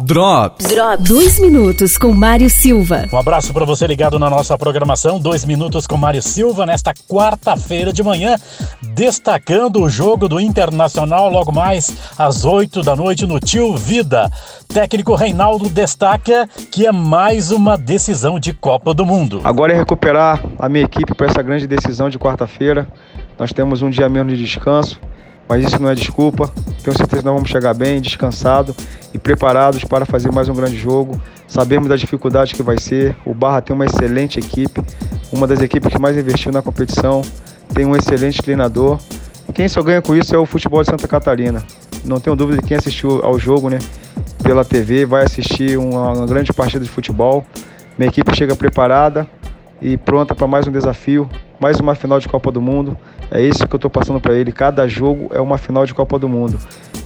Drops. Drops. Dois minutos com Mário Silva. Um abraço para você ligado na nossa programação. Dois minutos com Mário Silva nesta quarta-feira de manhã, destacando o jogo do Internacional logo mais às oito da noite no Tio Vida. Técnico Reinaldo destaca que é mais uma decisão de Copa do Mundo. Agora é recuperar a minha equipe para essa grande decisão de quarta-feira. Nós temos um dia menos de descanso mas isso não é desculpa. Tenho certeza que nós vamos chegar bem, descansado e preparados para fazer mais um grande jogo. Sabemos das dificuldades que vai ser. O Barra tem uma excelente equipe, uma das equipes que mais investiu na competição, tem um excelente treinador. Quem só ganha com isso é o futebol de Santa Catarina. Não tenho dúvida de quem assistiu ao jogo, né, pela TV, vai assistir uma, uma grande partida de futebol. Minha equipe chega preparada e pronta para mais um desafio, mais uma final de Copa do Mundo. É isso que eu estou passando para ele. Cada jogo é uma final de Copa do Mundo.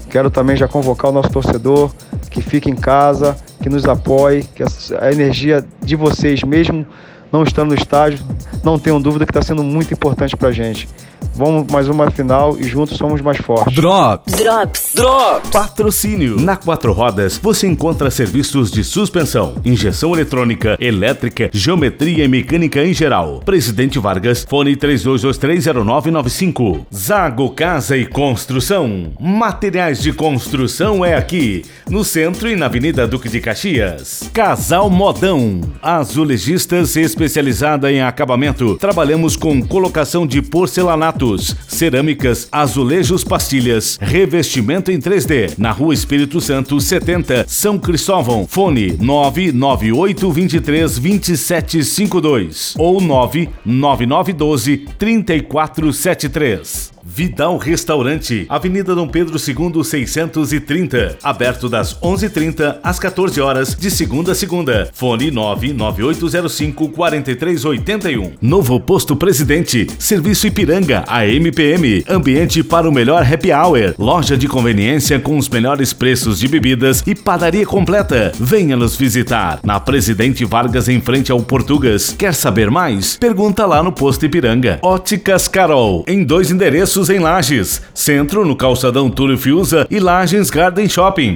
Quero também já convocar o nosso torcedor que fique em casa, que nos apoie, que a energia de vocês, mesmo não estando no estádio, não tenham dúvida que está sendo muito importante para a gente. Vamos mais uma final e juntos somos mais fortes. Drops. Drops. Drops. Patrocínio. Na Quatro Rodas você encontra serviços de suspensão, injeção eletrônica, elétrica, geometria e mecânica em geral. Presidente Vargas, fone 32230995. Zago Casa e Construção. Materiais de construção é aqui, no centro e na Avenida Duque de Caxias. Casal Modão. Azulejistas especializada em acabamento. Trabalhamos com colocação de porcelanato cerâmicas, azulejos, pastilhas, revestimento em 3D. Na Rua Espírito Santo, 70, São Cristóvão. Fone 998 23 2752 ou 99912 3473. Vidal Restaurante, Avenida Dom Pedro II 630, aberto das 11:30 às 14 horas de segunda a segunda. Fone 99805 4381. Novo Posto Presidente, Serviço Ipiranga, AMPM, ambiente para o melhor happy hour, loja de conveniência com os melhores preços de bebidas e padaria completa. Venha nos visitar na Presidente Vargas em frente ao Portugas. Quer saber mais? Pergunta lá no Posto Ipiranga. Óticas Carol, em dois endereços em Lages, Centro no Calçadão Túlio Fiuza e Lages Garden Shopping.